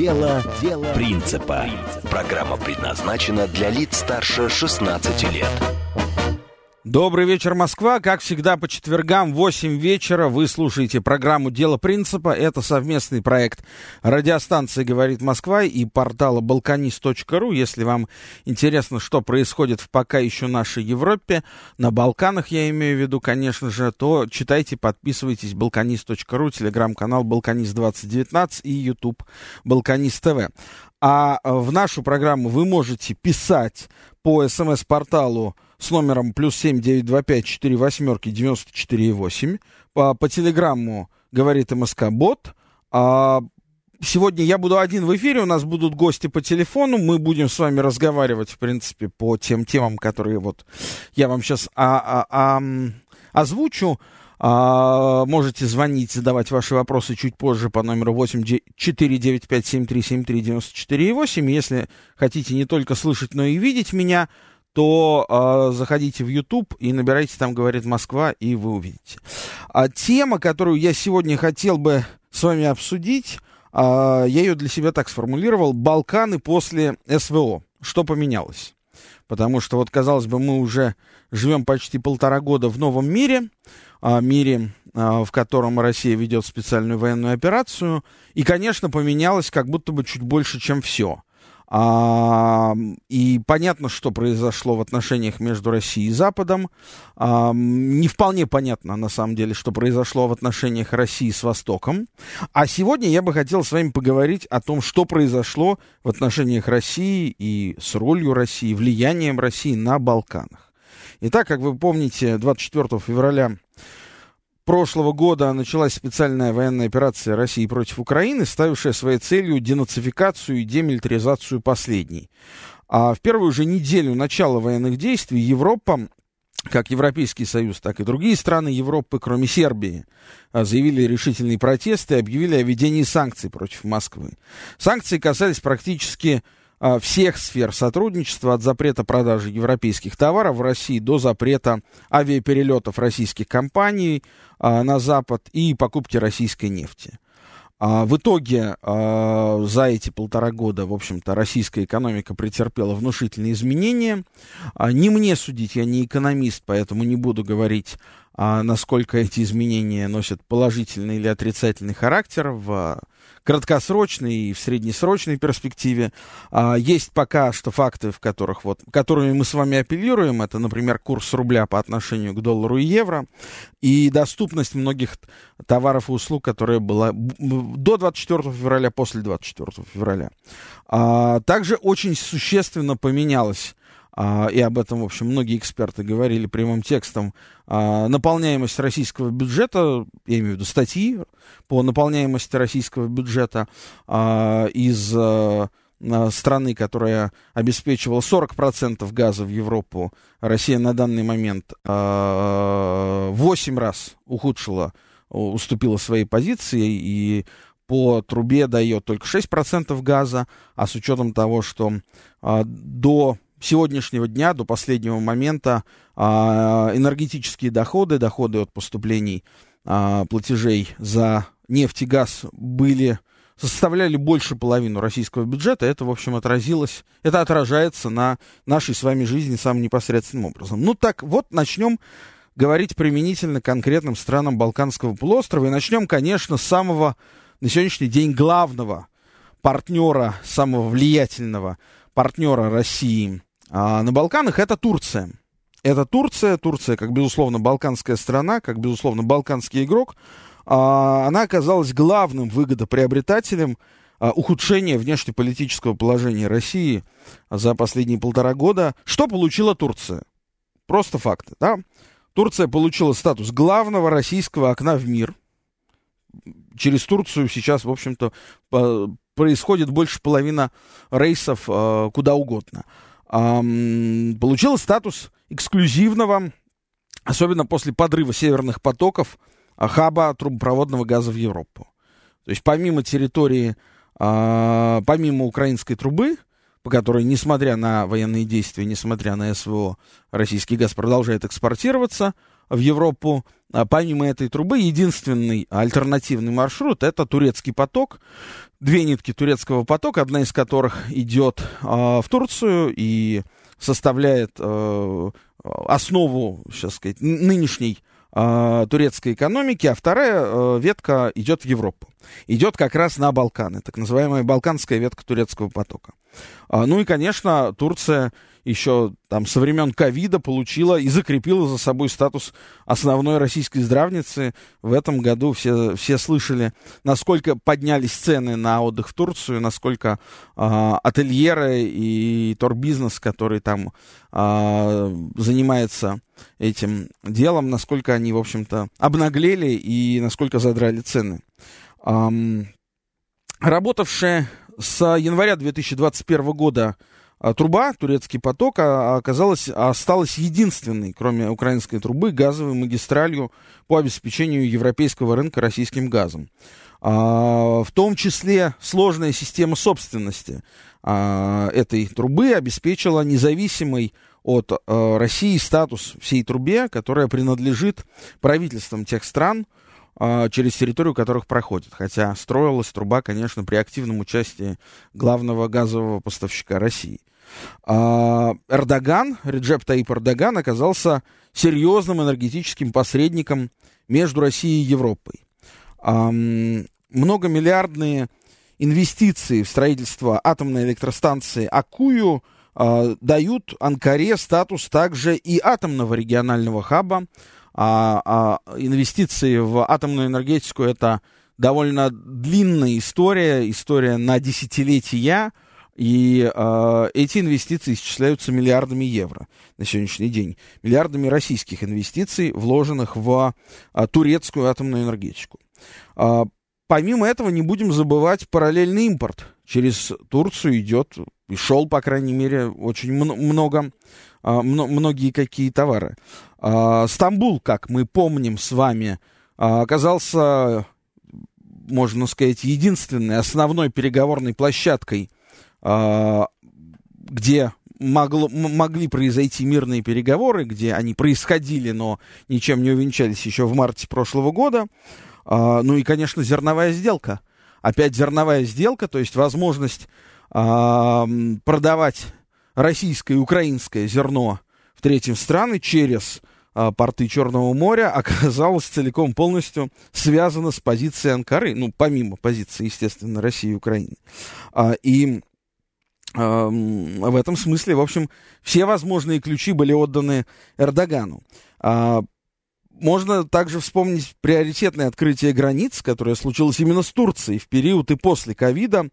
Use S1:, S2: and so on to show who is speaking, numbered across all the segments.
S1: Дело, Дело принципа. Программа предназначена для лиц старше 16 лет.
S2: Добрый вечер, Москва. Как всегда, по четвергам в 8 вечера вы слушаете программу «Дело принципа». Это совместный проект радиостанции «Говорит Москва» и портала «Балканист.ру». Если вам интересно, что происходит в пока еще нашей Европе, на Балканах я имею в виду, конечно же, то читайте, подписывайтесь «Балканист.ру», телеграм-канал «Балканист2019» и YouTube «Балканист ТВ». А в нашу программу вы можете писать по смс-порталу с номером плюс семь девять два пять четыре восьмерки девяносто четыре восемь. По, по телеграмму говорит МСК Бот. А, сегодня я буду один в эфире, у нас будут гости по телефону, мы будем с вами разговаривать, в принципе, по тем темам, которые вот я вам сейчас а, а, а, озвучу. А, можете звонить, задавать ваши вопросы чуть позже по номеру 8 495 7373 94 8. Если хотите не только слышать, но и видеть меня, то э, заходите в YouTube и набирайте там «Говорит Москва», и вы увидите. А тема, которую я сегодня хотел бы с вами обсудить, э, я ее для себя так сформулировал, «Балканы после СВО». Что поменялось? Потому что, вот, казалось бы, мы уже живем почти полтора года в новом мире, э, мире, э, в котором Россия ведет специальную военную операцию, и, конечно, поменялось как будто бы чуть больше, чем все – а, и понятно, что произошло в отношениях между Россией и Западом. А, не вполне понятно, на самом деле, что произошло в отношениях России с Востоком. А сегодня я бы хотел с вами поговорить о том, что произошло в отношениях России и с ролью России, влиянием России на Балканах. Итак, как вы помните, 24 февраля прошлого года началась специальная военная операция России против Украины, ставившая своей целью денацификацию и демилитаризацию последней. А в первую же неделю начала военных действий Европа как Европейский Союз, так и другие страны Европы, кроме Сербии, а, заявили решительные протесты и объявили о введении санкций против Москвы. Санкции касались практически всех сфер сотрудничества, от запрета продажи европейских товаров в России до запрета авиаперелетов российских компаний а, на Запад и покупки российской нефти. А, в итоге а, за эти полтора года, в общем-то, российская экономика претерпела внушительные изменения. А, не мне судить, я не экономист, поэтому не буду говорить, а, насколько эти изменения носят положительный или отрицательный характер в краткосрочной и в среднесрочной перспективе. А, есть пока что факты, в которых вот, которыми мы с вами апеллируем. Это, например, курс рубля по отношению к доллару и евро и доступность многих товаров и услуг, которая была до 24 февраля, после 24 февраля. А, также очень существенно поменялась а, и об этом, в общем, многие эксперты говорили прямым текстом, а, наполняемость российского бюджета, я имею в виду статьи по наполняемости российского бюджета а, из страны, которая обеспечивала 40% газа в Европу, Россия на данный момент в 8 раз ухудшила, уступила своей позиции и по трубе дает только 6% газа, а с учетом того, что до сегодняшнего дня, до последнего момента, а, энергетические доходы, доходы от поступлений а, платежей за нефть и газ были составляли больше половину российского бюджета, это, в общем, отразилось, это отражается на нашей с вами жизни самым непосредственным образом. Ну так, вот начнем говорить применительно конкретным странам Балканского полуострова. И начнем, конечно, с самого на сегодняшний день главного партнера, самого влиятельного партнера России а на Балканах это Турция. Это Турция, Турция, как безусловно, балканская страна, как безусловно, балканский игрок, а, она оказалась главным выгодоприобретателем а, ухудшения внешнеполитического положения России за последние полтора года. Что получила Турция? Просто факты, да? Турция получила статус главного российского окна в мир. Через Турцию сейчас, в общем-то, происходит больше половины рейсов э, куда угодно. Получила статус эксклюзивного, особенно после подрыва северных потоков, хаба трубопроводного газа в Европу. То есть помимо территории, э, помимо украинской трубы, по которой, несмотря на военные действия, несмотря на СВО, российский газ продолжает экспортироваться в Европу. А помимо этой трубы, единственный альтернативный маршрут – это турецкий поток. Две нитки турецкого потока, одна из которых идет э, в Турцию и составляет э, основу, сейчас сказать, нынешней э, турецкой экономики, а вторая э, ветка идет в Европу. Идет как раз на Балканы, так называемая балканская ветка турецкого потока. А, ну и, конечно, Турция еще там со времен ковида получила и закрепила за собой статус основной российской здравницы. В этом году все, все слышали, насколько поднялись цены на отдых в Турцию, насколько э, ательеры и торбизнес, который там э, занимается этим делом, насколько они, в общем-то, обнаглели и насколько задрали цены. Эм, работавшая с января 2021 года труба, турецкий поток, а, оказалась, осталась единственной, кроме украинской трубы, газовой магистралью по обеспечению европейского рынка российским газом. А, в том числе сложная система собственности этой трубы обеспечила независимый от России статус всей трубе, которая принадлежит правительствам тех стран, через территорию которых проходит. Хотя строилась труба, конечно, при активном участии главного газового поставщика России. А, Эрдоган, Реджеп Таип Эрдоган, оказался серьезным энергетическим посредником между Россией и Европой. Многомиллиардные инвестиции в строительство атомной электростанции Акую а, дают Анкаре статус также и атомного регионального хаба. А инвестиции в атомную энергетику это довольно длинная история, история на десятилетия. И э, эти инвестиции исчисляются миллиардами евро на сегодняшний день. Миллиардами российских инвестиций, вложенных в э, турецкую атомную энергетику. Э, помимо этого, не будем забывать параллельный импорт. Через Турцию идет, и шел, по крайней мере, очень много, э, многие какие товары. Э, Стамбул, как мы помним с вами, э, оказался, можно сказать, единственной основной переговорной площадкой где могло, могли произойти мирные переговоры, где они происходили, но ничем не увенчались еще в марте прошлого года. А, ну и, конечно, зерновая сделка. Опять зерновая сделка, то есть возможность а, продавать российское и украинское зерно в третьим страны через порты Черного моря оказалась целиком полностью связана с позицией Анкары, ну, помимо позиции, естественно, России и Украины. И в этом смысле, в общем, все возможные ключи были отданы Эрдогану. А, можно также вспомнить приоритетное открытие границ, которое случилось именно с Турцией в период и после ковида,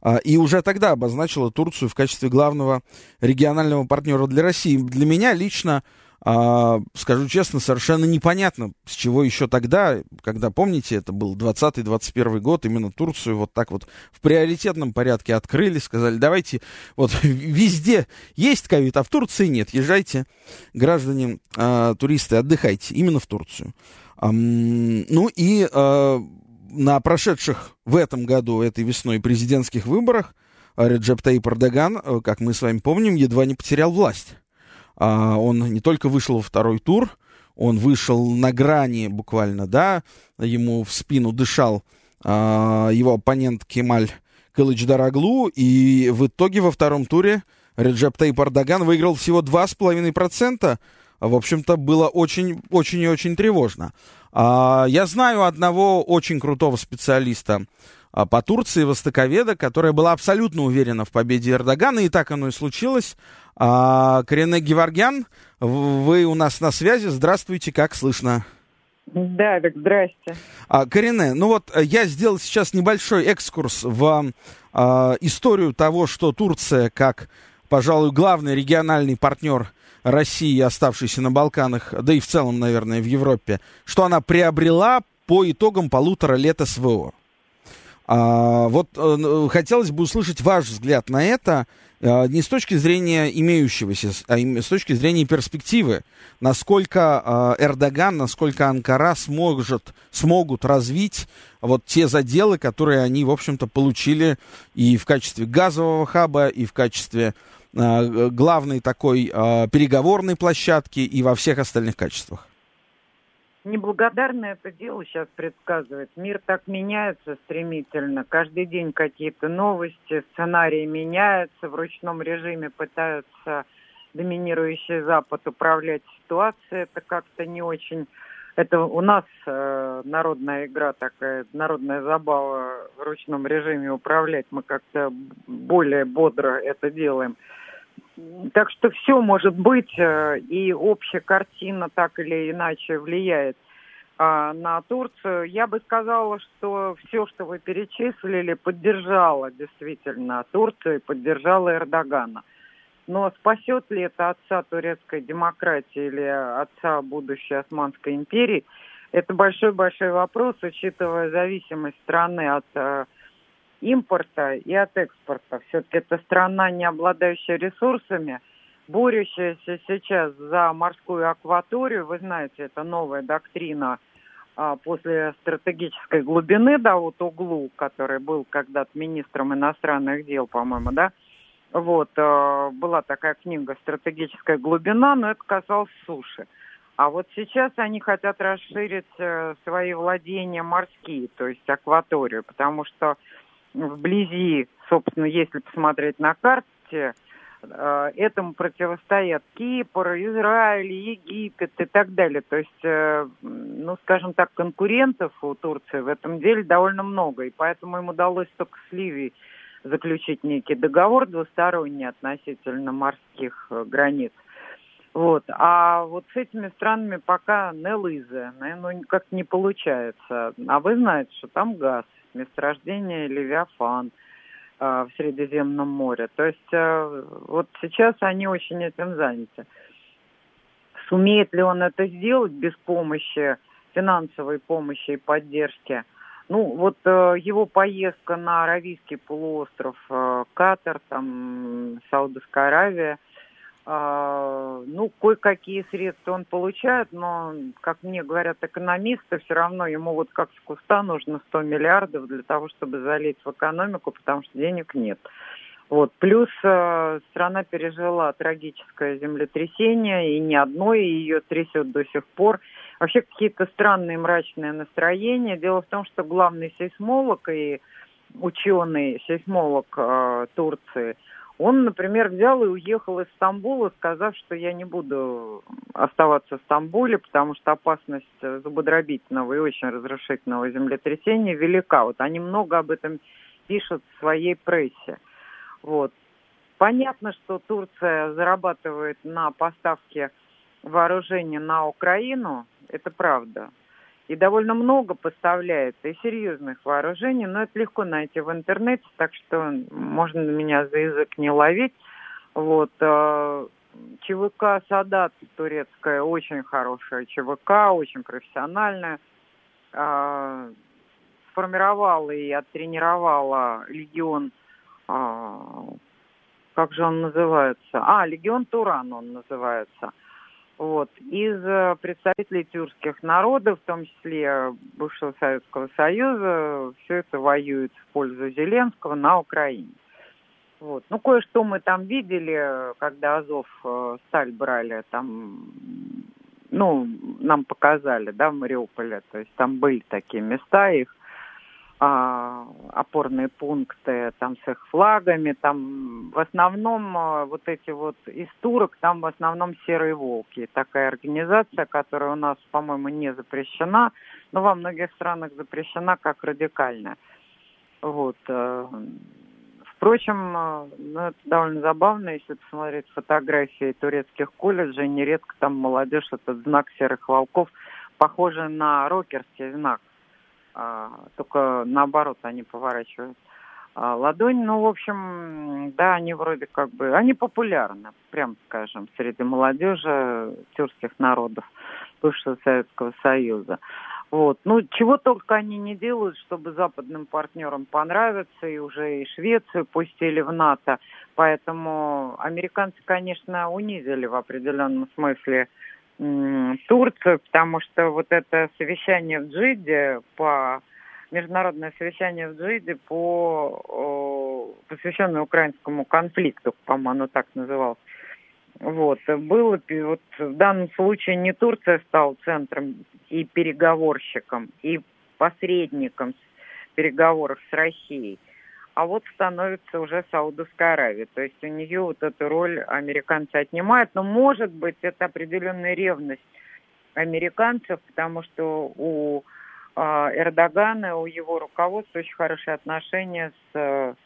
S2: а, и уже тогда обозначило Турцию в качестве главного регионального партнера для России. Для меня лично а, скажу честно, совершенно непонятно, с чего еще тогда, когда, помните, это был 20-21 год, именно Турцию вот так вот в приоритетном порядке открыли, сказали, давайте, вот везде есть ковид, а в Турции нет, езжайте, граждане, а, туристы, отдыхайте, именно в Турцию. А, ну и а, на прошедших в этом году, этой весной, президентских выборах Реджеп Таип Эрдоган, э, как мы с вами помним, едва не потерял власть. А, он не только вышел во второй тур, он вышел на грани буквально, да, ему в спину дышал а, его оппонент Кемаль Кылыч-Дараглу, и в итоге во втором туре Реджеп Тайп Ардаган выиграл всего 2,5%. В общем-то, было очень, очень и очень тревожно. А, я знаю одного очень крутого специалиста а, по Турции, востоковеда, которая была абсолютно уверена в победе Эрдогана, и так оно и случилось. А, Корене Геворгян, вы у нас на связи. Здравствуйте, как слышно?
S3: Да, так здрасте.
S2: А, Корене, ну вот э, я сделал сейчас небольшой экскурс в а, историю того, что Турция, как, пожалуй, главный региональный партнер России, оставшийся на Балканах, да и в целом, наверное, в Европе, что она приобрела по итогам полутора лет СВО. А, вот а, хотелось бы услышать ваш взгляд на это а, не с точки зрения имеющегося, а с точки зрения перспективы. Насколько а, Эрдоган, насколько Анкара сможет, смогут развить вот те заделы, которые они, в общем-то, получили и в качестве газового хаба, и в качестве а, главной такой а, переговорной площадки, и во всех остальных качествах.
S3: Неблагодарно это дело сейчас предсказывать. Мир так меняется стремительно. Каждый день какие-то новости, сценарии меняются. В ручном режиме пытаются доминирующий Запад управлять ситуацией. Это как-то не очень... Это у нас э, народная игра такая, народная забава в ручном режиме управлять. Мы как-то более бодро это делаем. Так что все может быть, э, и общая картина так или иначе влияет а, на Турцию. Я бы сказала, что все, что вы перечислили, поддержало действительно Турцию и поддержало Эрдогана. Но спасет ли это отца турецкой демократии или отца будущей Османской империи, это большой-большой вопрос, учитывая зависимость страны от э, импорта и от экспорта. Все-таки это страна, не обладающая ресурсами, борющаяся сейчас за морскую акваторию. Вы знаете, это новая доктрина а, после стратегической глубины, да, вот углу, который был когда-то министром иностранных дел, по-моему, да, вот, э, была такая книга «Стратегическая глубина», но это касалось суши. А вот сейчас они хотят расширить э, свои владения морские, то есть акваторию, потому что вблизи, собственно, если посмотреть на карте, э, этому противостоят Кипр, Израиль, Египет и так далее. То есть, э, ну, скажем так, конкурентов у Турции в этом деле довольно много. И поэтому им удалось только с Ливией заключить некий договор двусторонний относительно морских э, границ. Вот. А вот с этими странами пока не лызы, ну, как не получается. А вы знаете, что там газ месторождение Левиафан э, в Средиземном море. То есть э, вот сейчас они очень этим заняты. Сумеет ли он это сделать без помощи, финансовой помощи и поддержки? Ну, вот э, его поездка на Аравийский полуостров, Катар, там, Саудовская Аравия – а, ну, кое-какие средства он получает, но, как мне говорят экономисты, все равно ему вот как с куста нужно 100 миллиардов для того, чтобы залить в экономику, потому что денег нет. Вот. Плюс э, страна пережила трагическое землетрясение, и не одно, и ее трясет до сих пор. Вообще какие-то странные мрачные настроения. Дело в том, что главный сейсмолог и ученый сейсмолог э, Турции – он, например, взял и уехал из Стамбула, сказав, что я не буду оставаться в Стамбуле, потому что опасность зубодробительного и очень разрушительного землетрясения велика. Вот они много об этом пишут в своей прессе. Вот. Понятно, что Турция зарабатывает на поставке вооружений на Украину, это правда и довольно много поставляет и серьезных вооружений, но это легко найти в интернете, так что можно меня за язык не ловить. Вот. Э, ЧВК «Садат» турецкая очень хорошая ЧВК, очень профессиональная. Э, сформировала и оттренировала легион, э, как же он называется? А, легион Туран он называется – вот. Из э, представителей тюркских народов, в том числе бывшего Советского Союза, все это воюет в пользу Зеленского на Украине. Вот. Ну, кое-что мы там видели, когда Азов э, сталь брали, там, ну, нам показали, да, в Мариуполе, то есть там были такие места, их а, опорные пункты там с их флагами, там в основном а, вот эти вот из турок, там в основном серые волки. Такая организация, которая у нас, по-моему, не запрещена, но во многих странах запрещена как радикальная. Вот. Э, впрочем, э, ну, это довольно забавно, если посмотреть фотографии турецких колледжей, нередко там молодежь, этот знак серых волков, похожий на рокерский знак только наоборот они поворачивают а, ладонь. Ну, в общем, да, они вроде как бы, они популярны, прям скажем, среди молодежи тюркских народов бывшего Советского Союза. Вот. Ну, чего только они не делают, чтобы западным партнерам понравиться, и уже и Швецию пустили в НАТО. Поэтому американцы, конечно, унизили в определенном смысле Турцию, потому что вот это совещание в Джиде по международное совещание в Джиде по посвященное украинскому конфликту, по-моему, оно так называлось. Вот. Было, вот в данном случае не Турция стала центром и переговорщиком, и посредником переговоров с Россией, а вот становится уже Саудовская Аравия. То есть у нее вот эту роль американцы отнимают, но может быть это определенная ревность американцев, потому что у э, Эрдогана, у его руководства очень хорошие отношения с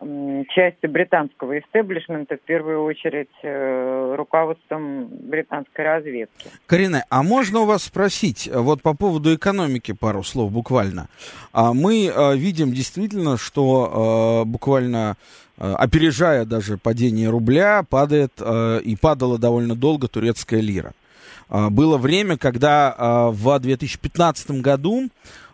S3: части британского истеблишмента, в первую очередь э, руководством британской разведки.
S2: Карина, а можно у вас спросить, э, вот по поводу экономики пару слов буквально. А мы э, видим действительно, что буквально опережая даже падение рубля, падает и падала довольно долго турецкая лира. Было время, когда в 2015 году а,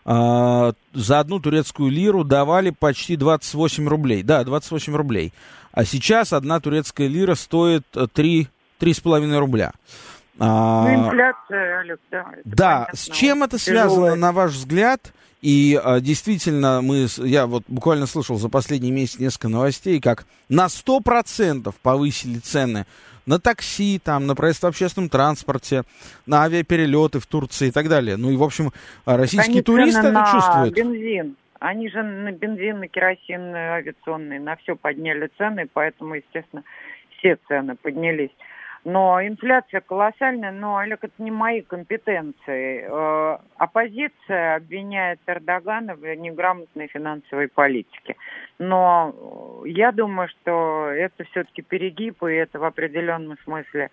S2: за одну турецкую лиру давали почти 28 рублей. Да, 28 рублей. А сейчас одна турецкая лира стоит 3, э, 3,5 рубля.
S3: А, ну, инфляция, Олег, да.
S2: Да, понятно. с чем это связано, Тяжелое. на ваш взгляд? И а, действительно, мы, я вот буквально слышал за последний месяц несколько новостей, как на 100% повысили цены на такси, там, на проезд в общественном транспорте, на авиаперелеты в Турции и так далее. Ну и, в общем, российские Они туристы это чувствуют.
S3: бензин. Они же на бензин, на керосин авиационный, на все подняли цены, поэтому, естественно, все цены поднялись. Но инфляция колоссальная, но, Олег, это не мои компетенции. Э, оппозиция обвиняет Эрдогана в неграмотной финансовой политике. Но я думаю, что это все-таки перегиб, и это в определенном смысле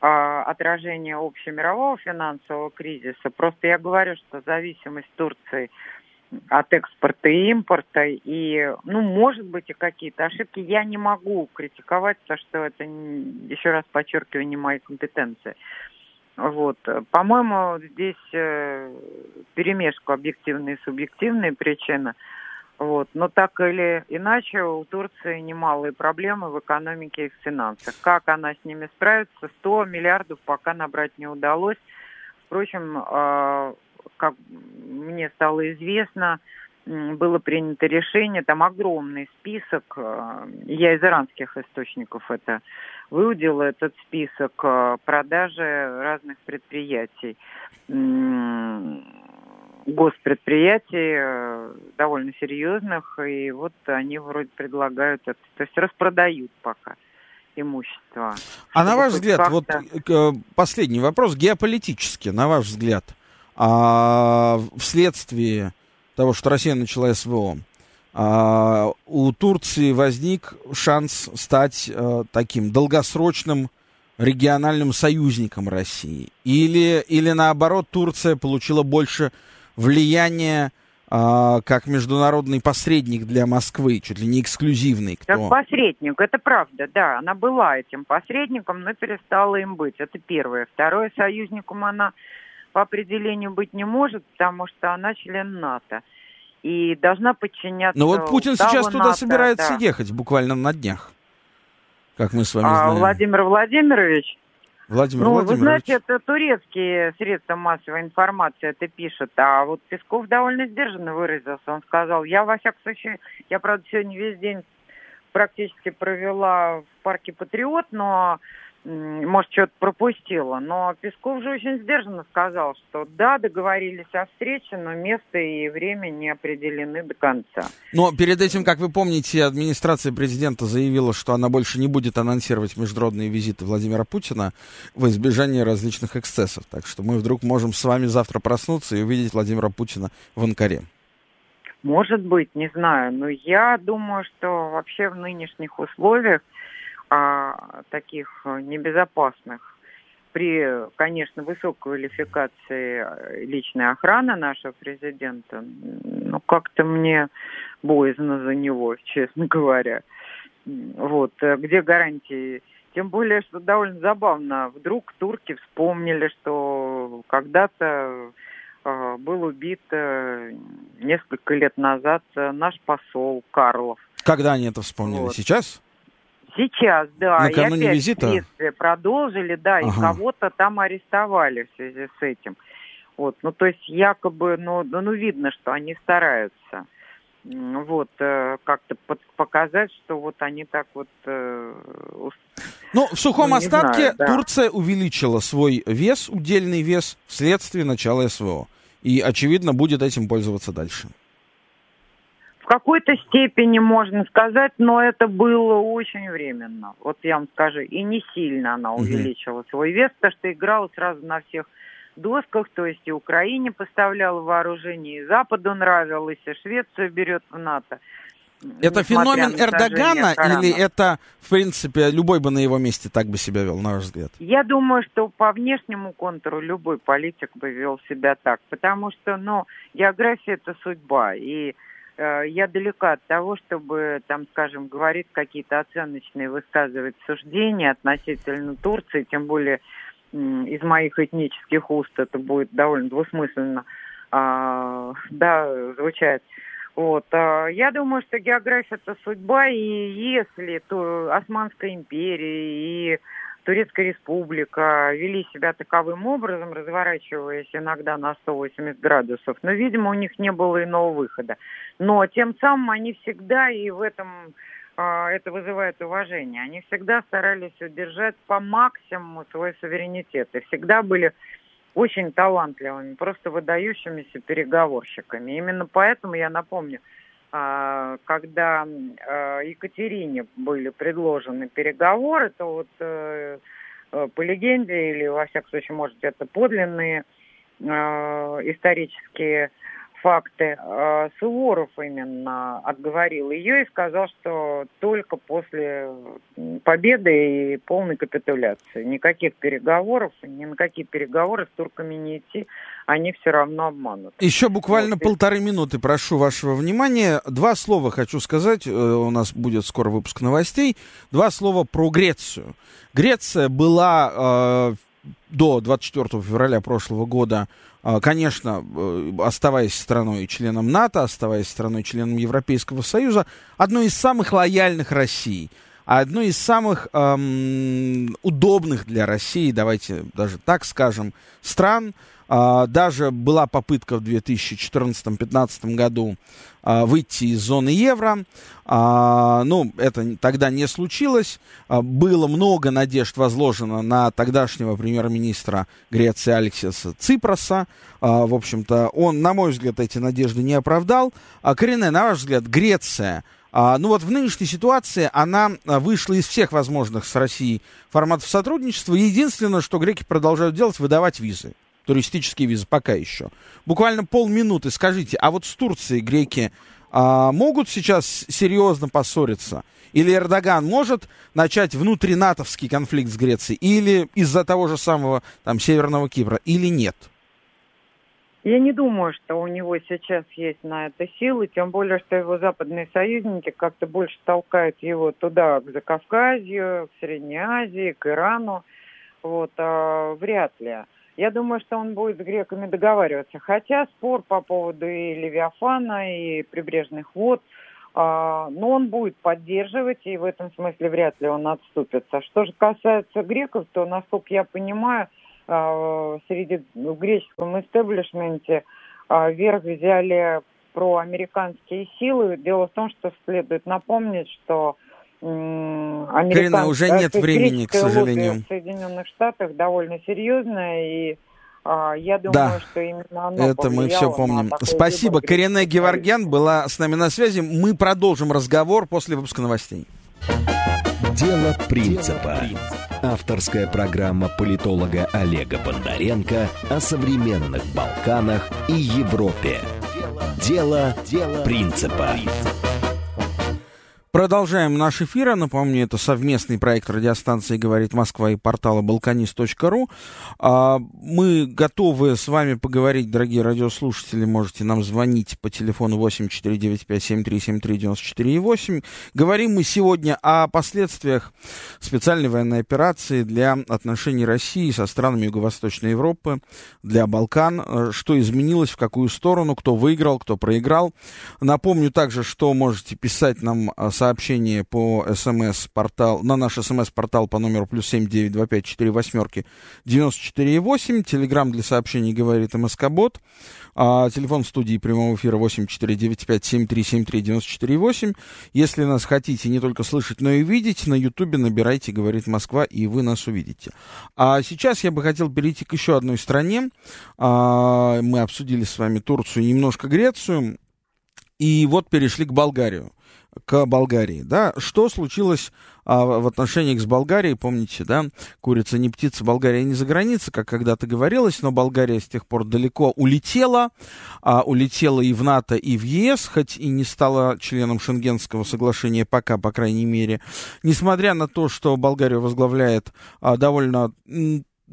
S3: э, отражение общемирового финансового кризиса. Просто я говорю, что зависимость Турции – от экспорта и импорта. И, ну, может быть, и какие-то ошибки. Я не могу критиковать, потому что это, еще раз подчеркиваю, не мои компетенции. Вот. По-моему, здесь э, объективные и субъективные причины. Вот. Но так или иначе, у Турции немалые проблемы в экономике и в финансах. Как она с ними справится, 100 миллиардов пока набрать не удалось. Впрочем, э, как мне стало известно, было принято решение, там огромный список, э, я из иранских источников это выудила, этот список э, продажи разных предприятий, госпредприятий э, довольно серьезных, и вот они вроде предлагают это, то есть распродают пока имущество.
S2: А на ваш взгляд, вот последний вопрос, геополитически, на ваш взгляд, а, вследствие того, что Россия начала СВО, а, у Турции возник шанс стать а, таким долгосрочным региональным союзником России? Или, или наоборот, Турция получила больше влияния а, как международный посредник для Москвы, чуть ли не эксклюзивный.
S3: Кто... Как посредник, это правда, да. Она была этим посредником, но перестала им быть. Это первое. Второе, союзником она по определению быть не может, потому что она член НАТО и должна подчиняться.
S2: Но вот Путин сейчас туда НАТО, собирается да. ехать буквально на днях, как мы с вами а, знаем.
S3: Владимир Владимирович.
S2: Владимир
S3: ну,
S2: Владимирович.
S3: вы знаете, это турецкие средства массовой информации это пишут, а вот Песков довольно сдержанно выразился. Он сказал, я, во всяком случае, я, правда, сегодня весь день практически провела в парке Патриот, но может, что-то пропустила. Но Песков же очень сдержанно сказал, что да, договорились о встрече, но место и время не определены до конца.
S2: Но перед этим, как вы помните, администрация президента заявила, что она больше не будет анонсировать международные визиты Владимира Путина в избежание различных эксцессов. Так что мы вдруг можем с вами завтра проснуться и увидеть Владимира Путина в Анкаре.
S3: Может быть, не знаю. Но я думаю, что вообще в нынешних условиях а, таких э, небезопасных при, конечно, высокой квалификации э, личной охраны нашего президента, ну, как-то мне боязно за него, честно говоря. Вот, э, где гарантии? Тем более, что довольно забавно, вдруг турки вспомнили, что когда-то э, был убит э, несколько лет назад наш посол Карлов.
S2: Когда они это вспомнили? Вот. Сейчас?
S3: Сейчас, да.
S2: Накануне
S3: и опять
S2: визита?
S3: следствие продолжили, да, ага. и кого-то там арестовали в связи с этим. Вот, ну, то есть якобы, ну, ну, ну видно, что они стараются вот, э, как-то показать, что вот они так вот... Э,
S2: ну, в сухом ну, остатке знаю, да. Турция увеличила свой вес, удельный вес, вследствие начала СВО. И, очевидно, будет этим пользоваться дальше.
S3: В какой-то степени можно сказать, но это было очень временно. Вот я вам скажу, и не сильно она увеличила угу. свой вес, потому что играла сразу на всех досках, то есть и Украине поставляла вооружение, и Западу нравилось, и Швецию берет в НАТО.
S2: Это феномен Эрдогана или это, в принципе, любой бы на его месте так бы себя вел, на ваш взгляд?
S3: Я думаю, что по внешнему контуру любой политик бы вел себя так, потому что, ну, география это судьба, и я далека от того, чтобы, там, скажем, говорить какие-то оценочные, высказывать суждения относительно Турции, тем более из моих этнических уст это будет довольно двусмысленно а, да, звучать. Вот. А, я думаю, что география это судьба, и если то Османская империя и Турецкая республика вели себя таковым образом, разворачиваясь иногда на 180 градусов, но, видимо, у них не было иного выхода. Но тем самым они всегда и в этом а, это вызывает уважение. Они всегда старались удержать по максимуму свой суверенитет и всегда были очень талантливыми, просто выдающимися переговорщиками. Именно поэтому я напомню, когда а, Екатерине были предложены переговоры, то вот э, э, по легенде или во всяком случае, может, это подлинные исторические факты. А, Суворов именно отговорил ее и сказал, что только после победы и полной капитуляции. Никаких переговоров, ни на какие переговоры с турками не идти, они все равно обманут.
S2: Еще буквально вот. полторы минуты прошу вашего внимания. Два слова хочу сказать, э, у нас будет скоро выпуск новостей. Два слова про Грецию. Греция была э, до 24 февраля прошлого года а, конечно, э, оставаясь страной и членом НАТО, оставаясь страной членом Европейского Союза, одной из самых лояльных России, одной из самых эм, удобных для России, давайте даже так скажем, стран, даже была попытка в 2014-2015 году а, выйти из зоны евро. А, ну, это тогда не случилось. Было много надежд возложено на тогдашнего премьер-министра Греции Алексиса Ципроса. В общем-то, он, на мой взгляд, эти надежды не оправдал. Корене, на ваш взгляд, Греция ну вот в нынешней ситуации она вышла из всех возможных с Россией форматов сотрудничества. Единственное, что греки продолжают делать, выдавать визы туристические визы, пока еще. Буквально полминуты скажите, а вот с Турцией греки а, могут сейчас серьезно поссориться? Или Эрдоган может начать внутринатовский конфликт с Грецией? Или из-за того же самого там Северного Кипра? Или нет?
S3: Я не думаю, что у него сейчас есть на это силы, тем более, что его западные союзники как-то больше толкают его туда, к Закавказью, к Средней Азии, к Ирану. Вот, а, вряд ли. Я думаю, что он будет с греками договариваться. Хотя спор по поводу и Левиафана, и прибрежных вод, а, но он будет поддерживать, и в этом смысле вряд ли он отступится. Что же касается греков, то, насколько я понимаю, а, среди в греческом истеблишменте а, вверх взяли проамериканские силы. Дело в том, что следует напомнить, что
S2: Карина, уже нет времени, к сожалению.
S3: В Соединенных Штатах довольно серьезная, и а, я думаю, да. что именно оно
S2: Это мы все помним. Спасибо. Карина Геворгян была с нами на связи. Мы продолжим разговор после выпуска новостей.
S1: Дело принципа. Авторская программа политолога Олега Бондаренко о современных Балканах и Европе. Дело, Дело принципа. принципа.
S2: Продолжаем наш эфир. Напомню, это совместный проект радиостанции «Говорит Москва» и портала «Балканист.ру». А, мы готовы с вами поговорить, дорогие радиослушатели. Можете нам звонить по телефону 8495-7373-94,8. Говорим мы сегодня о последствиях специальной военной операции для отношений России со странами Юго-Восточной Европы, для Балкан. Что изменилось, в какую сторону, кто выиграл, кто проиграл. Напомню также, что можете писать нам сообщения сообщение по смс-портал, на наш смс-портал по номеру плюс семь девять два пять четыре восьмерки девяносто четыре восемь. Телеграмм для сообщений говорит МСК-бот. А, телефон студии прямого эфира восемь четыре девять пять семь три семь три девяносто четыре восемь. Если нас хотите не только слышать, но и видеть, на ютубе набирайте «Говорит Москва», и вы нас увидите. А сейчас я бы хотел перейти к еще одной стране. А, мы обсудили с вами Турцию и немножко Грецию. И вот перешли к Болгарию к Болгарии, да, что случилось а, в отношениях с Болгарией, помните, да, курица не птица, Болгария не за границей, как когда-то говорилось, но Болгария с тех пор далеко улетела, а, улетела и в НАТО, и в ЕС, хоть и не стала членом Шенгенского соглашения пока, по крайней мере, несмотря на то, что Болгарию возглавляет а, довольно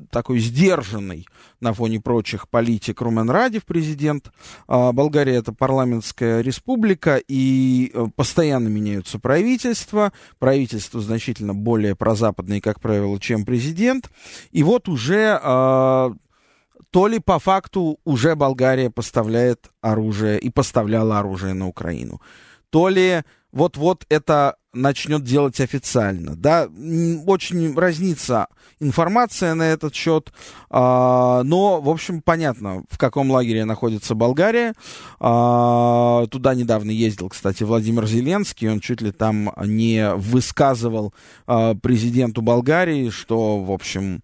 S2: такой сдержанный на фоне прочих политик Румен Радев, президент. А, Болгария это парламентская республика, и э, постоянно меняются правительства. Правительство значительно более прозападное, как правило, чем президент. И вот уже а, то ли по факту уже Болгария поставляет оружие и поставляла оружие на Украину, то ли вот-вот это начнет делать официально. Да, очень разнится информация на этот счет, а, но, в общем, понятно, в каком лагере находится Болгария. А, туда недавно ездил, кстати, Владимир Зеленский, он чуть ли там не высказывал а, президенту Болгарии, что, в общем,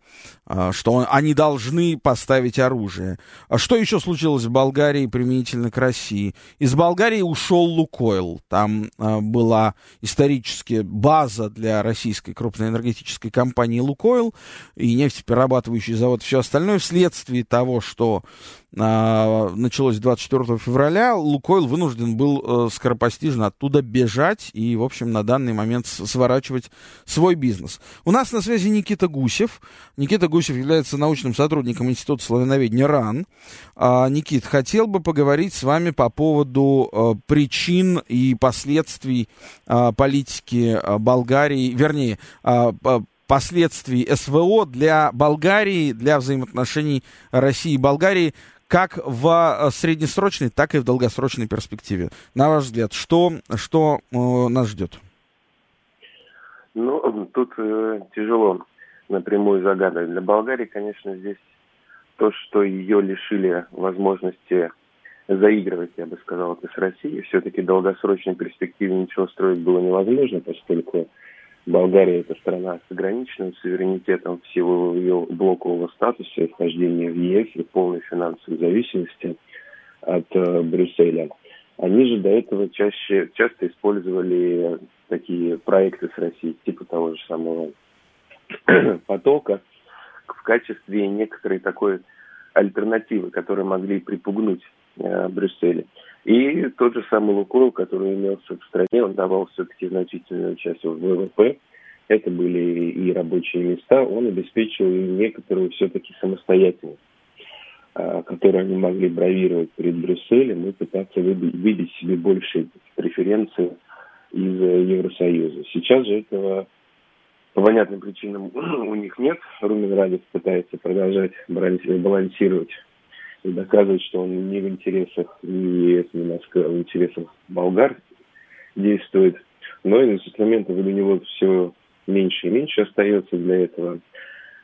S2: что он, они должны поставить оружие. А что еще случилось в Болгарии применительно к России? Из Болгарии ушел Лукойл. Там а, была исторически база для российской крупной энергетической компании Лукойл и нефтеперерабатывающий завод, все остальное вследствие того, что а, началось 24 февраля, Лукойл вынужден был э, скоропостижно оттуда бежать и, в общем, на данный момент сворачивать свой бизнес. У нас на связи Никита Гусев. Никита Гусев является научным сотрудником Института славяноведения РАН. А, Никит, хотел бы поговорить с вами по поводу а, причин и последствий а, политики а, Болгарии, вернее, а, последствий СВО для Болгарии, для взаимоотношений России и Болгарии как в э, среднесрочной, так и в долгосрочной перспективе. На ваш взгляд, что, что э, нас ждет?
S4: Ну, тут э, тяжело напрямую загадывать. Для Болгарии, конечно, здесь то, что ее лишили возможности заигрывать, я бы сказал, это с Россией. Все-таки в долгосрочной перспективе ничего строить было невозможно, поскольку Болгария – это страна с ограниченным суверенитетом в силу ее блокового статуса вхождения в ЕС и полной финансовой зависимости от э, Брюсселя. Они же до этого чаще, часто использовали такие проекты с Россией, типа того же самого потока, в качестве некоторой такой альтернативы, которые могли припугнуть э, Брюсселя. И тот же самый Лукойл, который имелся в стране, он давал все-таки значительную часть в ВВП. Это были и рабочие места. Он обеспечил и некоторую все-таки самостоятельность, а, которую они могли бравировать перед Брюсселем и пытаться выбить себе больше преференции из Евросоюза. Сейчас же этого по понятным причинам у них нет. Румен Радев пытается продолжать балансировать и доказывать, что он не в интересах ни ЕС, ни Москвы, а в интересах болгар действует. Но инструментов у него все меньше и меньше остается для этого.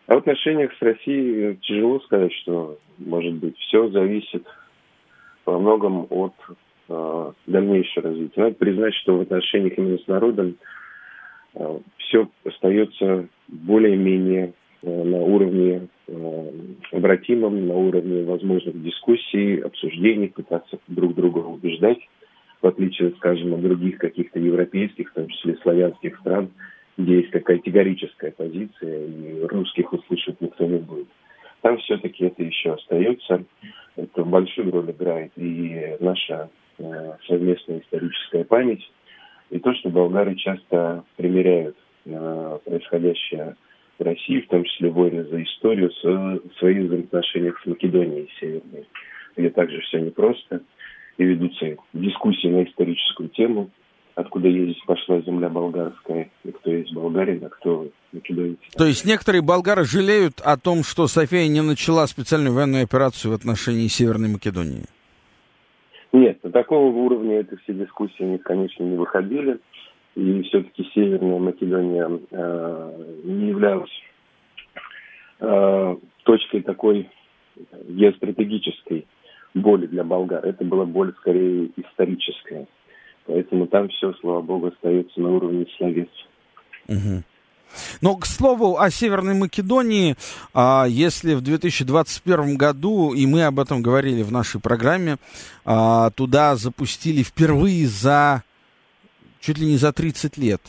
S4: А в отношениях с Россией тяжело сказать, что, может быть, все зависит во многом от э, дальнейшего развития. Надо признать, что в отношениях именно с народом э, все остается более-менее э, на уровне Э, обратимым на уровне возможных дискуссий, обсуждений, пытаться друг друга убеждать, в отличие, скажем, от других каких-то европейских, в том числе славянских стран, где есть такая категорическая позиция, и русских услышать никто не будет. Там все-таки это еще остается. Это большую роль играет и наша э, совместная историческая память, и то, что болгары часто примеряют э, происходящее России, в том числе войны за историю, с, свои взаимоотношения с Македонией Северной, где также все непросто, и ведутся дискуссии на историческую тему, откуда есть пошла земля болгарская, и кто есть болгарин, а кто македонец.
S2: То есть некоторые болгары жалеют о том, что София не начала специальную военную операцию в отношении Северной Македонии?
S4: Нет, на такого уровня это все дискуссии, они, конечно, не выходили. И все-таки Северная Македония э, не являлась э, точкой такой геостратегической боли для болгар. Это была боль скорее историческая. Поэтому там все, слава богу, остается на уровне словес.
S2: Угу. Но, к слову, о Северной Македонии, а, если в 2021 году, и мы об этом говорили в нашей программе, а, туда запустили впервые за чуть ли не за 30 лет,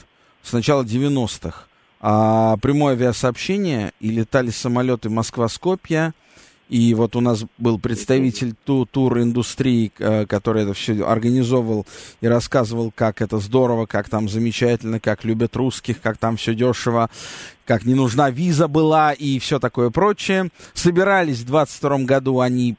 S2: с начала 90-х, а, прямое авиасообщение, и летали самолеты Москва-Скопья, и вот у нас был представитель ту, тур-индустрии, э, который это все организовывал и рассказывал, как это здорово, как там замечательно, как любят русских, как там все дешево, как не нужна виза была и все такое прочее. Собирались в 22 году они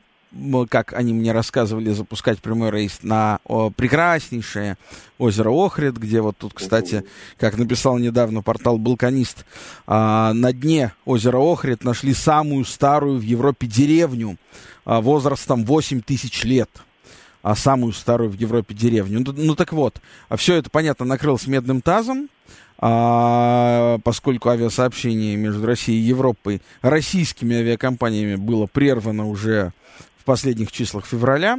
S2: как они мне рассказывали, запускать прямой рейс на о, прекраснейшее озеро Охрид, где вот тут, кстати, как написал недавно портал «Балканист», а, на дне озера Охрид нашли самую старую в Европе деревню а, возрастом 8 тысяч лет а самую старую в Европе деревню. Ну, ну так вот, а все это, понятно, накрылось медным тазом, а, поскольку авиасообщение между Россией и Европой российскими авиакомпаниями было прервано уже последних числах февраля.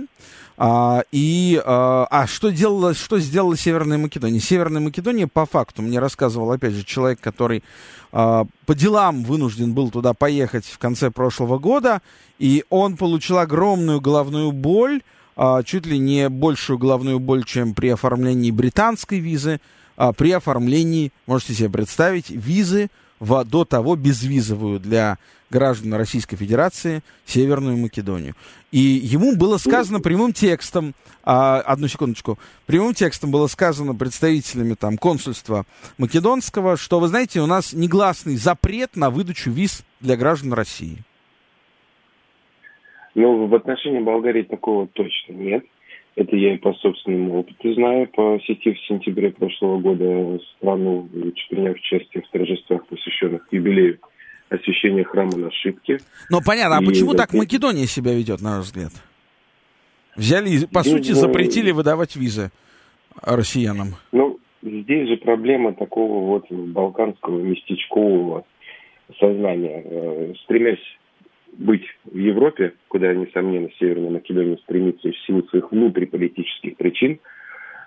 S2: А, и а, а что делала, что сделала Северная Македония? Северная Македония, по факту, мне рассказывал, опять же, человек, который а, по делам вынужден был туда поехать в конце прошлого года, и он получил огромную головную боль, а, чуть ли не большую головную боль, чем при оформлении британской визы, а, при оформлении, можете себе представить, визы в, до того безвизовую для граждан Российской Федерации Северную Македонию. И ему было сказано прямым текстом, а, одну секундочку, прямым текстом было сказано представителями там консульства македонского, что, вы знаете, у нас негласный запрет на выдачу виз для граждан России.
S4: Ну, в отношении Болгарии такого точно нет. Это я и по собственному опыту знаю. Посетив в сентябре прошлого года страну, приняв участие в торжествах, посвященных юбилею освящения храма на Шипке.
S2: Но понятно, а почему так Македония себя ведет, на ваш взгляд? Взяли, по здесь сути, запретили выдавать визы россиянам.
S4: Ну, здесь же проблема такого вот балканского местечкового сознания. Э, стремясь быть в Европе, куда, несомненно, Северная Македония стремится в силу своих внутриполитических причин,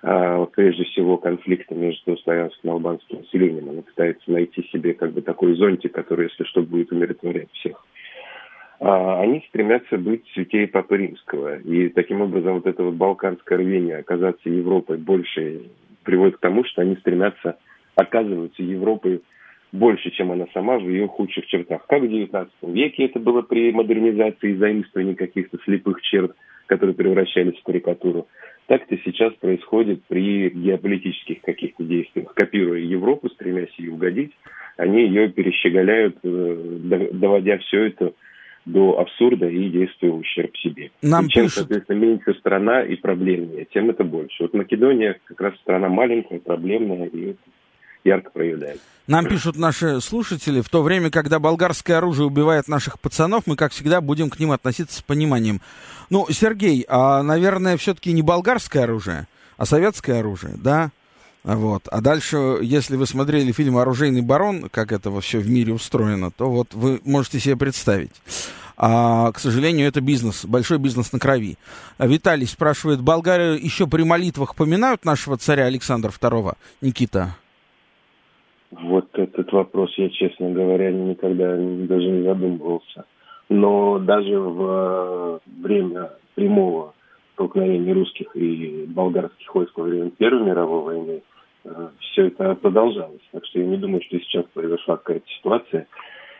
S4: прежде всего конфликта между славянским и албанским населением. Она пытается найти себе как бы такой зонтик, который, если что, будет умиротворять всех. А, они стремятся быть святее Папы Римского. И таким образом вот это вот балканское рвение оказаться Европой больше приводит к тому, что они стремятся оказываться Европой больше, чем она сама в ее худших чертах. Как в XIX веке это было при модернизации и заимствовании каких-то слепых черт, которые превращались в карикатуру так это сейчас происходит при геополитических каких-то действиях. Копируя Европу, стремясь ей угодить, они ее перещеголяют, э, доводя все это до абсурда и действуя в ущерб себе.
S2: Нам
S4: и чем,
S2: пишут...
S4: соответственно, меньше страна и проблемнее, тем это больше. Вот Македония как раз страна маленькая, проблемная, и ярко проявляется.
S2: Нам пишут наши слушатели, в то время, когда болгарское оружие убивает наших пацанов, мы, как всегда, будем к ним относиться с пониманием. Ну, Сергей, а, наверное, все-таки не болгарское оружие, а советское оружие, да? Вот. А дальше, если вы смотрели фильм «Оружейный барон», как это все в мире устроено, то вот вы можете себе представить. А, к сожалению, это бизнес, большой бизнес на крови. Виталий спрашивает, болгары еще при молитвах поминают нашего царя Александра II? Никита.
S4: Вот этот вопрос я, честно говоря, никогда даже не задумывался. Но даже в э, время прямого столкновения русских и болгарских войск во время Первой мировой войны э, все это продолжалось. Так что я не думаю, что сейчас произошла какая-то ситуация.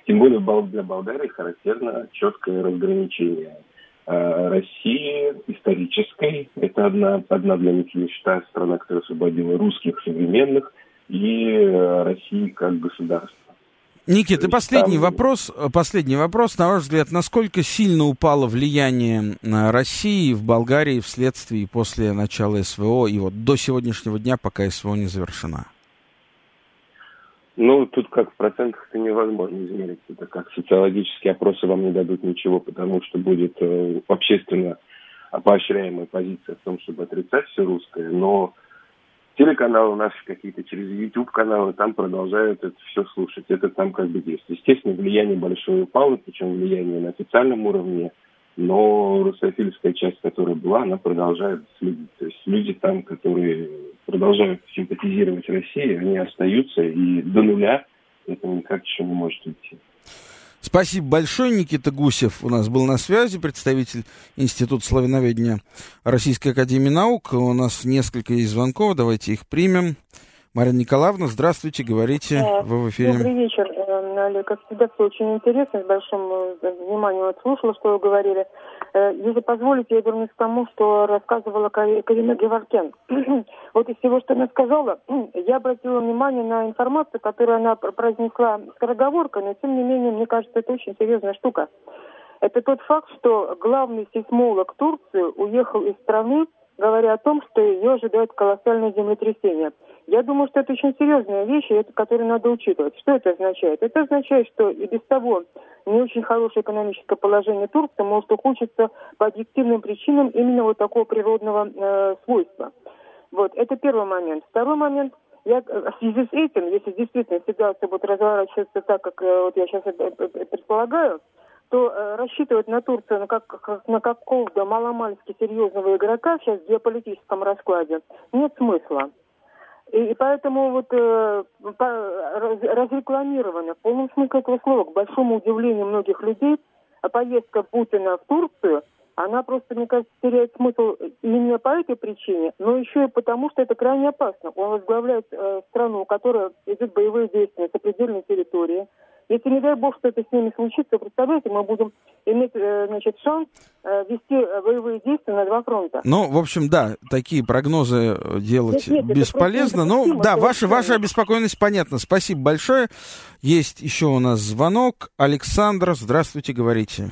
S4: Тем более для Болгарии характерно четкое разграничение э, России исторической. Это одна, одна для них мечта, страна, которая освободила русских современных, и э, России как государства.
S2: Никита, последний там... вопрос, последний вопрос, на ваш взгляд, насколько сильно упало влияние России в Болгарии вследствие и после начала СВО и вот до сегодняшнего дня, пока СВО не завершена?
S4: Ну, тут как в процентах это невозможно измерить. Это как социологические опросы вам не дадут ничего, потому что будет э, общественно поощряемая позиция в том, чтобы отрицать все русское, но телеканалы наши какие-то, через YouTube-каналы, там продолжают это все слушать. Это там как бы есть. Естественно, влияние большое упало, причем влияние на официальном уровне, но русофильская часть, которая была, она продолжает следить. То есть люди там, которые продолжают симпатизировать России, они остаются, и до нуля это никак еще не может идти.
S2: Спасибо большое. Никита Гусев у нас был на связи, представитель Института славяноведения Российской Академии Наук. У нас несколько есть звонков, давайте их примем. Марина Николаевна, здравствуйте, говорите,
S5: э,
S2: вы в эфире.
S5: Добрый вечер, э, Олег. Как всегда, все очень интересно, с большим э, вниманием слушала, что вы говорили. Если позволите, я вернусь к тому, что рассказывала Карина Геворкен. вот из всего, что она сказала, я обратила внимание на информацию, которую она произнесла скороговоркой, но тем не менее, мне кажется, это очень серьезная штука. Это тот факт, что главный сейсмолог Турции уехал из страны, говоря о том, что ее ожидает колоссальное землетрясение. Я думаю, что это очень серьезная вещь, которую надо учитывать. Что это означает? Это означает, что и без того не очень хорошее экономическое положение Турции может ухудшиться по объективным причинам именно вот такого природного э, свойства. Вот, это первый момент. Второй момент, я э, в связи с этим, если действительно ситуация будет разворачиваться так, как э, вот я сейчас предполагаю, то э, рассчитывать на Турцию на, как, на какого-то маломальски серьезного игрока сейчас в геополитическом раскладе нет смысла. И, поэтому вот э, по, раз, разрекламировано. В полном смысле этого слова, к большому удивлению многих людей, поездка Путина в Турцию, она просто, мне кажется, теряет смысл именно по этой причине, но еще и потому, что это крайне опасно. Он возглавляет э, страну, у которой идут боевые действия с определенной территории, если, не дай бог, что-то с ними случится, представляете, мы будем иметь, э, значит, шанс э, вести э, боевые действия на два фронта.
S2: Ну, в общем, да, такие прогнозы делать нет, нет, бесполезно. Ну, да, ваша, ваша обеспокоенность понятна. Спасибо большое. Есть еще у нас звонок. Александр, здравствуйте, говорите.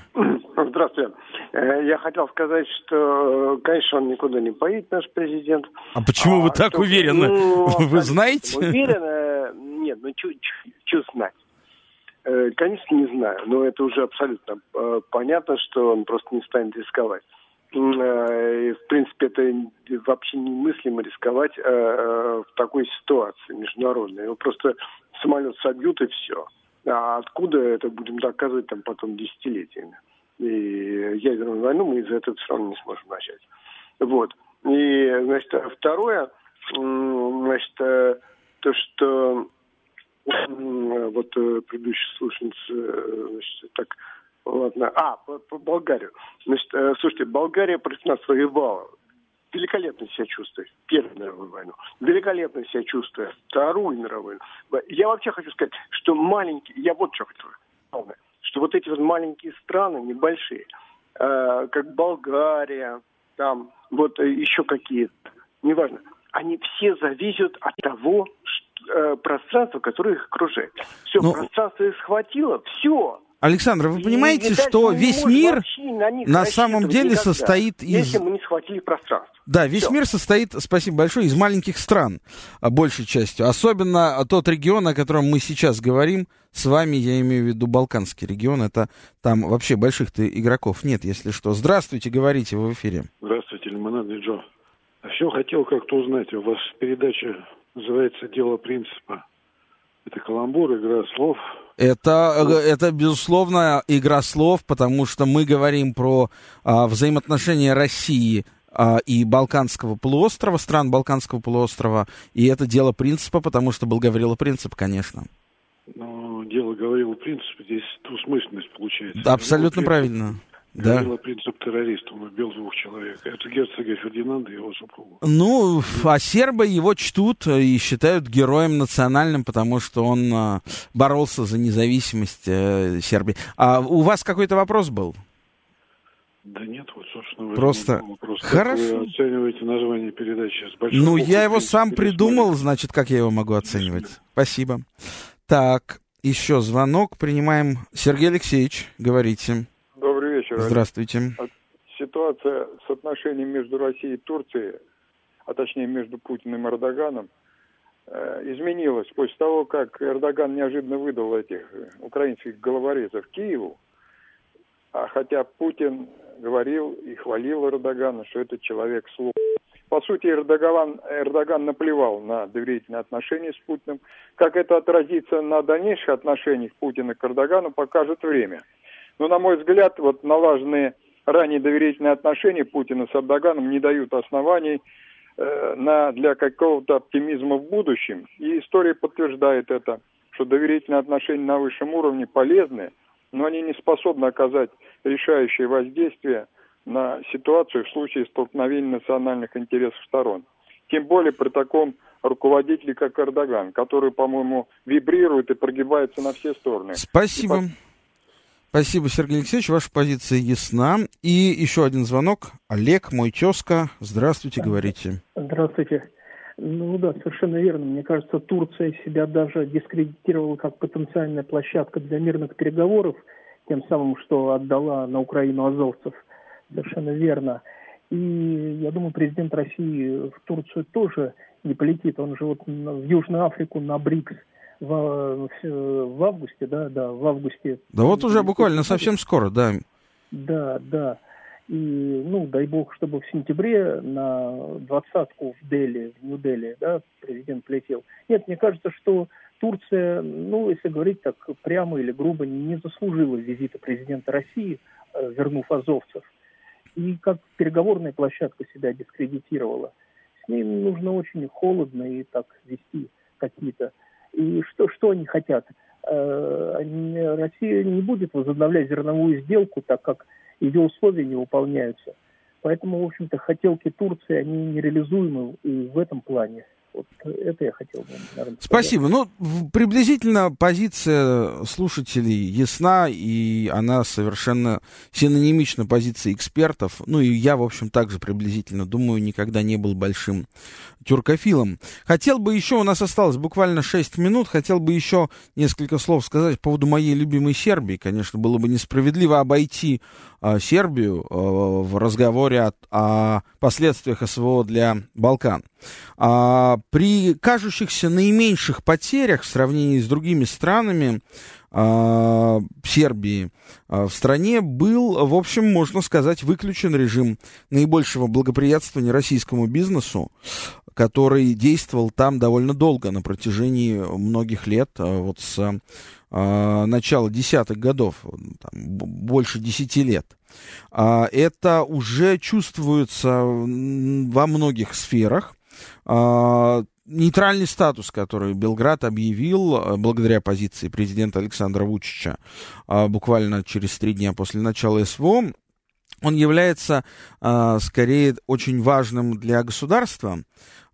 S6: Здравствуйте. Я хотел сказать, что, конечно, он никуда не поедет, наш президент.
S2: А почему а, вы так что, уверены? Ну, вы знаете?
S6: Уверен? Нет, ну, что знать. Э, конечно, не знаю, но это уже абсолютно э, понятно, что он просто не станет рисковать. Э, в принципе, это вообще немыслимо рисковать в такой ситуации международной. Его просто самолет собьют и все. А откуда это будем доказывать там потом десятилетиями? И ядерную войну мы из этого все равно не сможем начать. Вот. И, значит, второе, значит, то, что вот э, предыдущий слушательница, э, значит, так, ладно, а, по, по Болгарию. Значит, э, слушайте, Болгария против нас воевала. Великолепно себя чувствует. Первую мировую войну. Великолепно себя чувствует. Вторую мировую. Я вообще хочу сказать, что маленькие, я вот что хочу сказать, что вот эти вот маленькие страны, небольшие, как Болгария, там, вот еще какие-то, неважно, они все зависят от того, э, пространство, которое их окружает. Все, ну, пространство их схватило, все.
S2: Александр, вы понимаете, и, что весь мир на, на самом деле никогда, состоит из...
S6: Если мы не схватили пространство.
S2: Да, весь Все. мир состоит, спасибо большое, из маленьких стран, а, большей частью. Особенно тот регион, о котором мы сейчас говорим, с вами, я имею в виду Балканский регион, это там вообще больших-то игроков нет, если что. Здравствуйте, говорите, вы в эфире.
S7: Здравствуйте, Лимонадный Джо. А все хотел как-то узнать, у вас передача называется «Дело принципа». Это каламбур, игра слов.
S2: Это, э, это, безусловно, игра слов, потому что мы говорим про а, взаимоотношения России а, и Балканского полуострова, стран Балканского полуострова, и это дело принципа, потому что был Гаврила Принцип, конечно.
S7: Ну, дело Гаврила Принцип, здесь двусмысленность получается.
S2: Да, абсолютно ну, правильно.
S7: Да. Говорила принцип террориста, он убил двух человек. Это герцога Фердинанда и его супругу.
S2: Ну, а сербы его чтут и считают героем национальным, потому что он а, боролся за независимость э, Сербии. А у вас какой-то вопрос был?
S7: Да нет, вот, собственно,
S2: Просто
S7: вопрос.
S2: хорошо.
S7: Вы оцениваете название передачи? С большой
S2: Ну, я его сам придумал, значит, как я его могу оценивать? Спасибо. Так, еще звонок. Принимаем. Сергей Алексеевич, говорите.
S8: Вечер.
S2: Здравствуйте.
S8: Ситуация с отношениями между Россией и Турцией, а точнее между Путиным и Эрдоганом, э, изменилась после того, как Эрдоган неожиданно выдал этих украинских головорезов Киеву, а хотя Путин говорил и хвалил Эрдогана, что это человек слова. По сути, Эрдоган, Эрдоган наплевал на доверительные отношения с Путиным. Как это отразится на дальнейших отношениях Путина к Эрдогану, покажет время. Но, на мой взгляд, вот налаженные ранее доверительные отношения Путина с Эрдоганом не дают оснований э, на, для какого-то оптимизма в будущем. И история подтверждает это, что доверительные отношения на высшем уровне полезны, но они не способны оказать решающее воздействие на ситуацию в случае столкновения национальных интересов сторон. Тем более при таком руководителе, как Эрдоган, который, по-моему, вибрирует и прогибается на все стороны.
S2: Спасибо.
S8: И
S2: Спасибо, Сергей Алексеевич, ваша позиция ясна. И еще один звонок. Олег, мой тезка. Здравствуйте, говорите.
S9: Здравствуйте. Ну да, совершенно верно. Мне кажется, Турция себя даже дискредитировала как потенциальная площадка для мирных переговоров, тем самым, что отдала на Украину азовцев. Совершенно верно. И я думаю, президент России в Турцию тоже не полетит. Он же вот в Южную Африку на БРИКС в, в, августе, да, да, в августе.
S2: Да вот уже буквально совсем скоро, да.
S9: Да, да. И, ну, дай бог, чтобы в сентябре на двадцатку в Дели, в Нью-Дели, да, президент полетел. Нет, мне кажется, что Турция, ну, если говорить так прямо или грубо, не заслужила визита президента России, э, вернув азовцев. И как переговорная площадка себя дискредитировала. С ней нужно очень холодно и так вести какие-то. И что, что они хотят? Э, Россия не будет возобновлять зерновую сделку, так как ее условия не выполняются. Поэтому, в общем-то, хотелки Турции, они нереализуемы и в этом плане. Вот это я хотел бы, наверное.
S2: Спасибо. Ну, приблизительно позиция слушателей ясна, и она совершенно синонимична позиции экспертов. Ну, и я, в общем, также приблизительно думаю, никогда не был большим тюркофилом. Хотел бы еще, у нас осталось буквально 6 минут, хотел бы еще несколько слов сказать по поводу моей любимой Сербии. Конечно, было бы несправедливо обойти а, Сербию а, в разговоре о, о последствиях СВО для Балкан. А, при кажущихся наименьших потерях в сравнении с другими странами а, Сербии а, в стране был, в общем, можно сказать, выключен режим наибольшего благоприятствования российскому бизнесу, который действовал там довольно долго, на протяжении многих лет, вот с начала десятых годов, там, больше десяти лет. Это уже чувствуется во многих сферах. А, Нейтральный статус, который Белград объявил а, благодаря позиции президента Александра Вучича а, буквально через три дня после начала СВО, он является а, скорее очень важным для государства,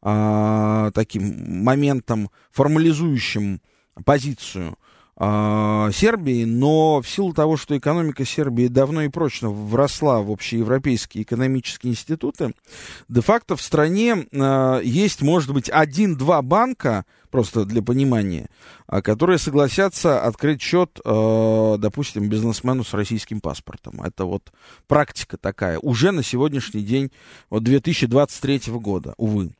S2: таким моментом, формализующим позицию а, Сербии, но в силу того, что экономика Сербии давно и прочно вросла в общеевропейские экономические институты, де-факто в стране а, есть, может быть, один-два банка, просто для понимания, а, которые согласятся открыть счет, а, допустим, бизнесмену с российским паспортом. Это вот практика такая. Уже на сегодняшний день, вот 2023 года, увы.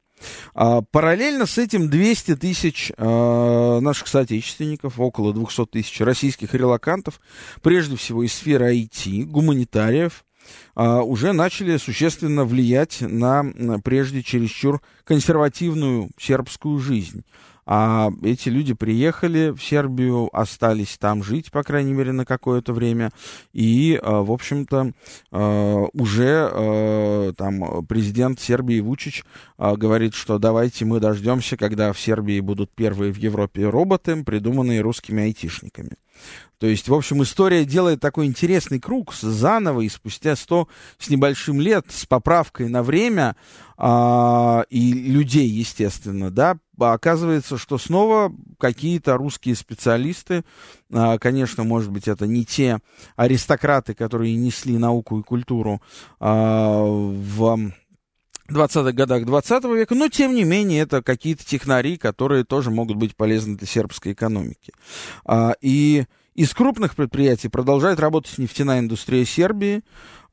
S2: А, параллельно с этим 200 тысяч а, наших соотечественников, около 200 тысяч российских релакантов, прежде всего из сферы IT, гуманитариев, а, уже начали существенно влиять на, на прежде чересчур консервативную сербскую жизнь. А эти люди приехали в Сербию, остались там жить, по крайней мере, на какое-то время. И, а, в общем-то, а, уже а, там президент Сербии Вучич говорит, что давайте мы дождемся, когда в Сербии будут первые в Европе роботы, придуманные русскими айтишниками. То есть, в общем, история делает такой интересный круг заново и спустя сто с небольшим лет, с поправкой на время а, и людей, естественно, да, оказывается, что снова какие-то русские специалисты, а, конечно, может быть, это не те аристократы, которые несли науку и культуру а, в 20-х годах 20 века, но тем не менее это какие-то технари, которые тоже могут быть полезны для сербской экономики. А, и из крупных предприятий продолжает работать нефтяная индустрия Сербии,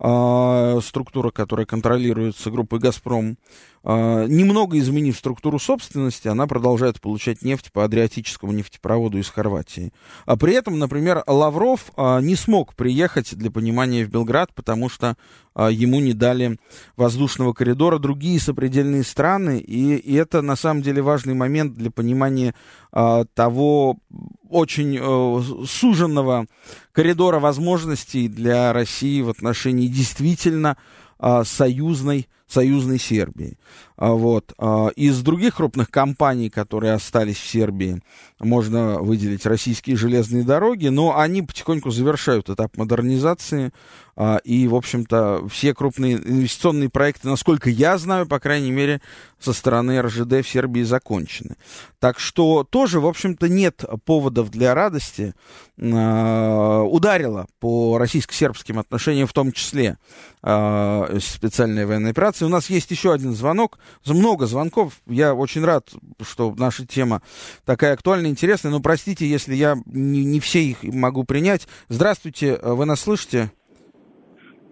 S2: а, структура, которая контролируется группой «Газпром». А, немного изменив структуру собственности, она продолжает получать нефть по Адриатическому нефтепроводу из Хорватии. А при этом, например, Лавров а, не смог приехать для понимания в Белград, потому что ему не дали воздушного коридора другие сопредельные страны, и, это на самом деле важный момент для понимания того очень э, суженного коридора возможностей для России в отношении действительно союзной союзной Сербии. А, вот. А, из других крупных компаний, которые остались в Сербии, можно выделить российские железные дороги, но они потихоньку завершают этап модернизации, а, и, в общем-то, все крупные инвестиционные проекты, насколько я знаю, по крайней мере, со стороны РЖД в Сербии закончены. Так что тоже, в общем-то, нет поводов для радости. Ударила по российско-сербским отношениям в том числе специальная военная операция, у нас есть еще один звонок. Много звонков. Я очень рад, что наша тема такая актуальная, интересная. Но простите, если я не, не все их могу принять. Здравствуйте, вы нас слышите?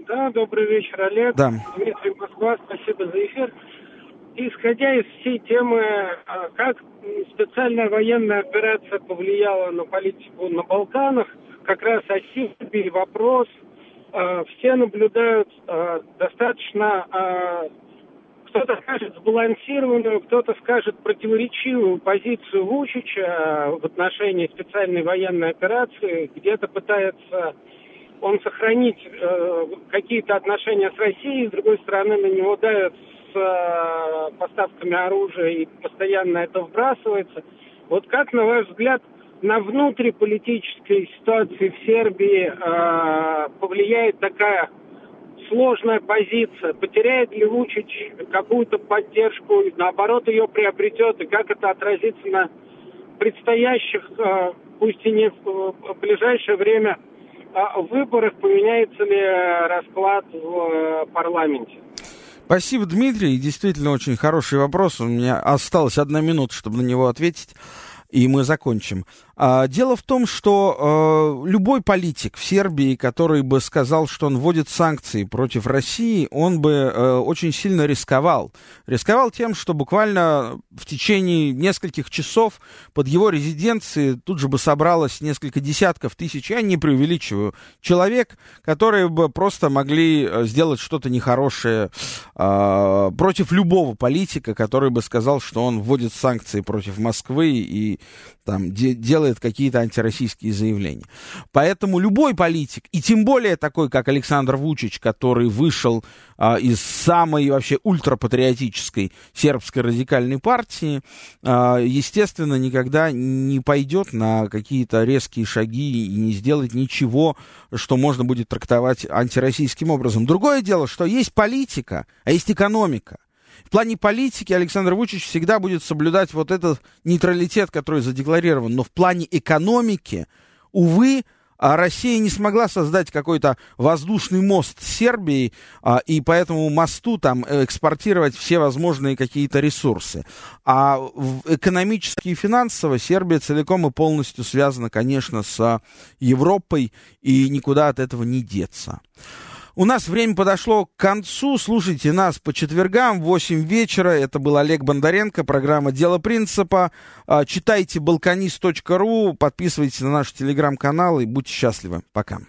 S10: Да, добрый вечер, Олег.
S2: Да.
S10: Дмитрий Москва, спасибо за эфир. Исходя из всей темы, а, как специальная военная операция повлияла на политику на Балканах, как раз о Сирии вопрос – Э, все наблюдают э, достаточно, э, кто-то скажет сбалансированную, кто-то скажет противоречивую позицию Вучича в отношении специальной военной операции, где-то пытается он сохранить какие-то отношения с Россией, с другой стороны на него давят с поставками оружия и постоянно это вбрасывается. Вот как, на ваш взгляд, на внутриполитической ситуации в Сербии э, повлияет такая сложная позиция? Потеряет ли Вучич какую-то поддержку, наоборот, ее приобретет, и как это отразится на предстоящих, э, пусть и не в ближайшее время, э, выборах, поменяется ли расклад в э, парламенте?
S2: Спасибо, Дмитрий. Действительно очень хороший вопрос. У меня осталась одна минута, чтобы на него ответить и мы закончим. А, дело в том, что э, любой политик в Сербии, который бы сказал, что он вводит санкции против России, он бы э, очень сильно рисковал. Рисковал тем, что буквально в течение нескольких часов под его резиденцией тут же бы собралось несколько десятков тысяч, я не преувеличиваю, человек, которые бы просто могли сделать что-то нехорошее против любого политика, который бы сказал, что он вводит санкции против Москвы и там де- делает какие-то антироссийские заявления. Поэтому любой политик, и тем более такой, как Александр Вучич, который вышел а, из самой вообще ультрапатриотической сербской радикальной партии, а, естественно, никогда не пойдет на какие-то резкие шаги и не сделает ничего, что можно будет трактовать антироссийским образом. Другое дело, что есть политика, а есть экономика. В плане политики Александр Вучич всегда будет соблюдать вот этот нейтралитет, который задекларирован. Но в плане экономики, увы, а Россия не смогла создать какой-то воздушный мост с Сербией, а, и по этому мосту там экспортировать все возможные какие-то ресурсы. А экономически и финансово Сербия целиком и полностью связана, конечно, с Европой, и никуда от этого не деться. У нас время подошло к концу. Слушайте нас по четвергам в 8 вечера. Это был Олег Бондаренко, программа «Дело принципа». А, читайте балканист.ру, подписывайтесь на наш телеграм-канал и будьте счастливы. Пока.